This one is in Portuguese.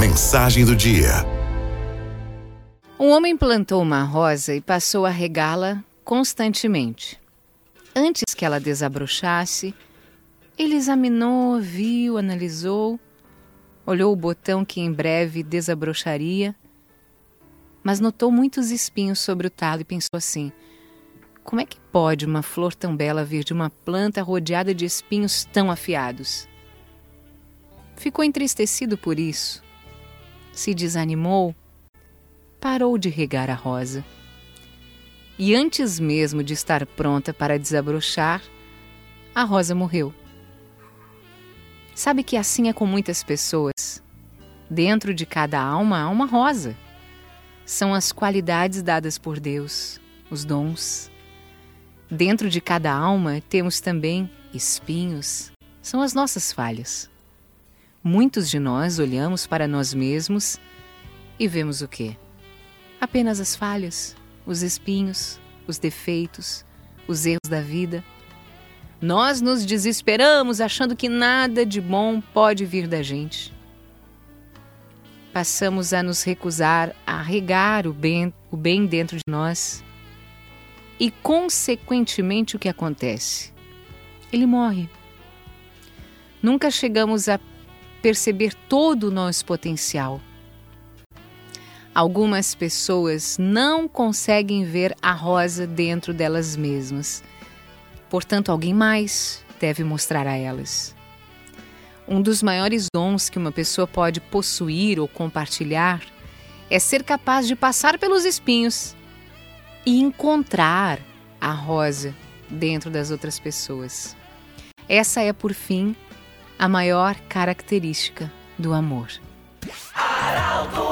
Mensagem do dia. Um homem plantou uma rosa e passou a regá-la constantemente. Antes que ela desabrochasse, ele examinou, viu, analisou, olhou o botão que em breve desabrocharia, mas notou muitos espinhos sobre o talo e pensou assim: como é que pode uma flor tão bela vir de uma planta rodeada de espinhos tão afiados? Ficou entristecido por isso, se desanimou, parou de regar a rosa. E antes mesmo de estar pronta para desabrochar, a rosa morreu. Sabe que assim é com muitas pessoas. Dentro de cada alma há uma rosa. São as qualidades dadas por Deus, os dons. Dentro de cada alma temos também espinhos, são as nossas falhas. Muitos de nós olhamos para nós mesmos e vemos o quê? Apenas as falhas, os espinhos, os defeitos, os erros da vida. Nós nos desesperamos achando que nada de bom pode vir da gente. Passamos a nos recusar a regar o bem, o bem dentro de nós e, consequentemente, o que acontece? Ele morre. Nunca chegamos a perceber todo o nosso potencial. Algumas pessoas não conseguem ver a rosa dentro delas mesmas. Portanto, alguém mais deve mostrar a elas. Um dos maiores dons que uma pessoa pode possuir ou compartilhar é ser capaz de passar pelos espinhos e encontrar a rosa dentro das outras pessoas. Essa é, por fim, a maior característica do amor. Araldo.